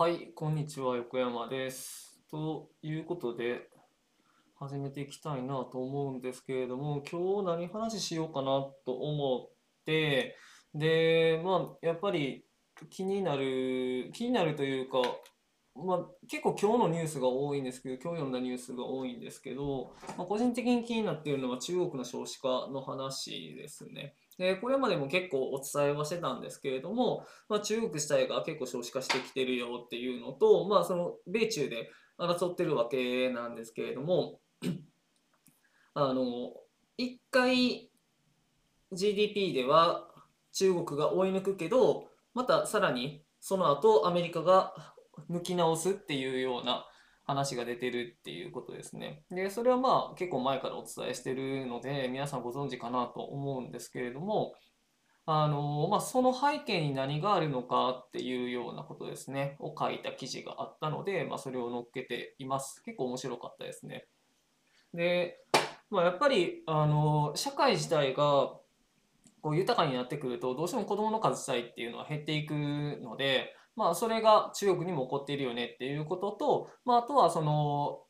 はい、こんにちは、横山です。ということで、始めていきたいなと思うんですけれども、今日何話しようかなと思って、で、まあ、やっぱり気になる、気になるというか、まあ、結構今日のニュースが多いんですけど、今日読んだニュースが多いんですけど、まあ、個人的に気になっているのは中国の少子化の話ですね。で、これまでも結構お伝えはしてたんですけれども、まあ、中国自体が結構少子化してきてるよっていうのと、まあ、その米中で争ってるわけなんですけれども、あの、一回 GDP では中国が追い抜くけど、またさらにその後アメリカが抜き直すっていうような話が出てるっていうことですね。で、それはまあ結構前からお伝えしてるので、皆さんご存知かなと思うんですけれども、あのまあ、その背景に何があるのかっていうようなことですね、を書いた記事があったので、まあ、それを載っけています。結構面白かったですね。で、まあ、やっぱりあの社会自体がこう豊かになってくると、どうしても子どもの数自体っていうのは減っていくので、まあ、それが中国にも起こっているよねっていうことと、まあ、あとはその、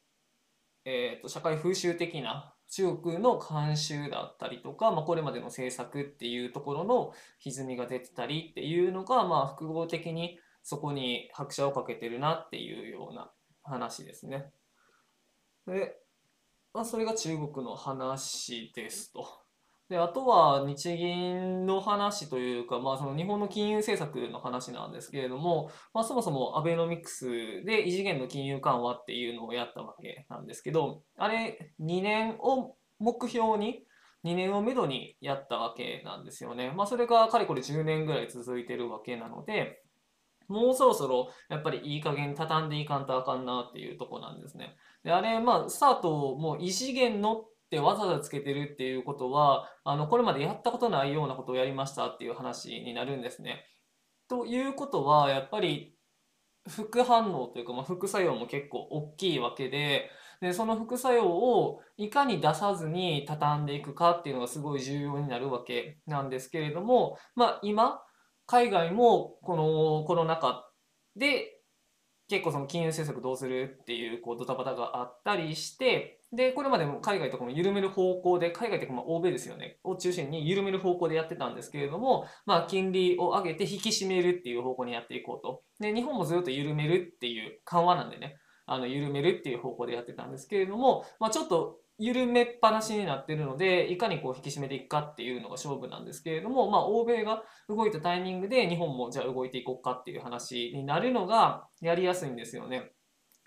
えーと、社会風習的な中国の慣習だったりとか、まあ、これまでの政策っていうところの歪みが出てたりっていうのが、まあ、複合的にそこに拍車をかけてるなっていうような話ですね。で、まあ、それが中国の話ですと。で、あとは日銀の話というか、まあ、その日本の金融政策の話なんですけれども、まあ、そもそもアベノミクスで異次元の金融緩和っていうのをやったわけなんですけど、あれ2年を目標に、2年をめどにやったわけなんですよね。まあ、それがかれこれ10年ぐらい続いてるわけなので、もうそろそろやっぱりいい加減畳んでいかんとあかんなっていうとこなんですね。で、あれ、まあ、スタートも異次元のってわざわざつけてるっていうことは、あの、これまでやったことないようなことをやりましたっていう話になるんですね。ということは、やっぱり副反応というか、まあ、副作用も結構大きいわけで、で、その副作用をいかに出さずに畳んでいくかっていうのがすごい重要になるわけなんですけれども、まあ、今、海外もこのコロナ禍で結構その金融政策どうするっていうこうドタバタがあったりしてでこれまでも海外とかも緩める方向で海外とかまあ欧米ですよね。を中心に緩める方向でやってたんですけれども、まあ、金利を上げて引き締めるっていう方向にやっていこうと。で日本もずっと緩めるっていう緩和なんでね。あの緩めるっていう方向でやってたんですけれども、まあ、ちょっと緩めっぱなしになってるのでいかにこう引き締めていくかっていうのが勝負なんですけれども、まあ、欧米が動いたタイミングで日本もじゃあ動いていこうかっていう話になるのがやりやすいんですよね。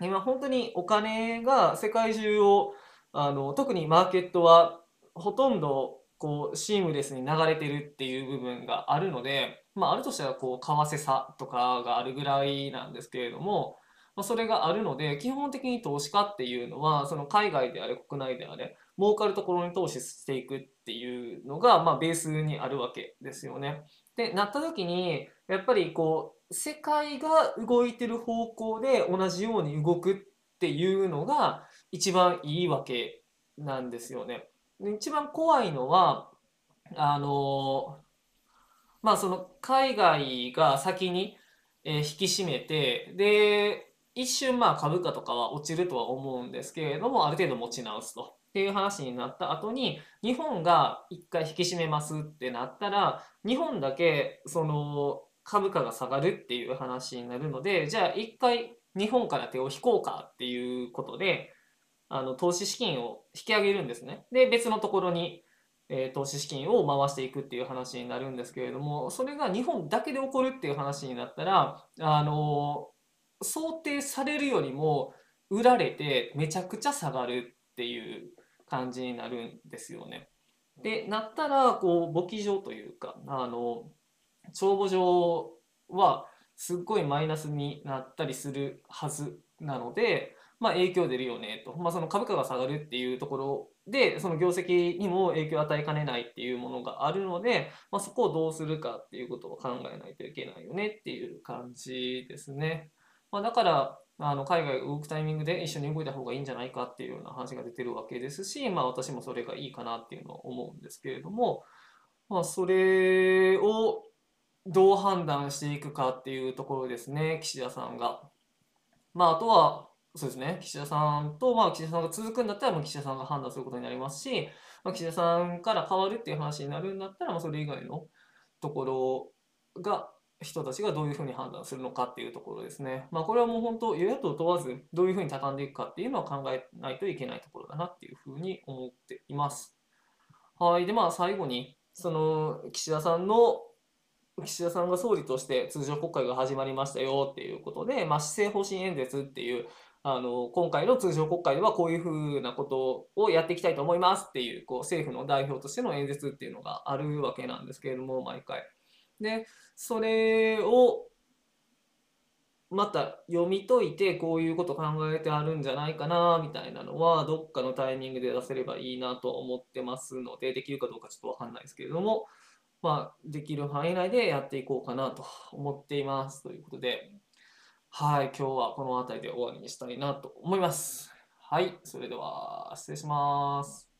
今本当にお金が世界中をあの特にマーケットはほとんどこうシームレスに流れてるっていう部分があるので、まあ、あるとしたらこう為替差とかがあるぐらいなんですけれども、まあ、それがあるので基本的に投資家っていうのはその海外であれ国内であれ儲かるところに投資していくっていうのが、まあ、ベースにあるわけですよね。でなった時にやっぱりこう世界が動いてる方向で同じように動くっていうのが一番いいわけなんですよね。で一番怖いのはあのまあその海外が先に引き締めてで一瞬まあ株価とかは落ちるとは思うんですけれどもある程度持ち直すと。っていう話になった後に日本が一回引き締めますってなったら日本だけその株価が下がるっていう話になるのでじゃあ一回日本から手を引こうかっていうことであの投資資金を引き上げるんですね。で別のところに、えー、投資資金を回していくっていう話になるんですけれどもそれが日本だけで起こるっていう話になったらあの想定されるよりも売られてめちゃくちゃ下がるっていう感じになるんですよね。でなったらこう簿記上というかあの帳簿上はすっごいマイナスになったりするはずなので、まあ、影響出るよねと、まあ、その株価が下がるっていうところでその業績にも影響を与えかねないっていうものがあるので、まあ、そこをどうするかっていうことを考えないといけないよねっていう感じですね。まあ、だからあの海外動くタイミングで一緒に動いた方がいいんじゃないかっていうような話が出てるわけですし、まあ、私もそれがいいかなっていうのは思うんですけれども、まあ、それをどう判断していくかっていうところですね、岸田さんが。まあ、あとは、そうですね、岸田さんと、まあ、岸田さんが続くんだったら、まあ、岸田さんが判断することになりますし、まあ、岸田さんから変わるっていう話になるんだったら、まあ、それ以外のところが、人たちがどういうふうに判断するのかっていうところですね。まあ、これはもう本当、与野党問わず、どういうふうに畳んでいくかっていうのは考えないといけないところだなっていうふうに思っています。はい。で、まあ、最後に、その、岸田さんの岸田さんが総理として通常国会が始まりましたよっていうことで、まあ、施政方針演説っていうあの今回の通常国会ではこういうふうなことをやっていきたいと思いますっていうこう政府の代表としての演説っていうのがあるわけなんですけれども毎回。でそれをまた読み解いてこういうこと考えてあるんじゃないかなみたいなのはどっかのタイミングで出せればいいなと思ってますのでできるかどうかちょっとわかんないですけれどもまあ、できる範囲内でやっていこうかなと思っています。ということで、はい、今日はこの辺りで終わりにしたいなと思います。はい、それでは失礼します。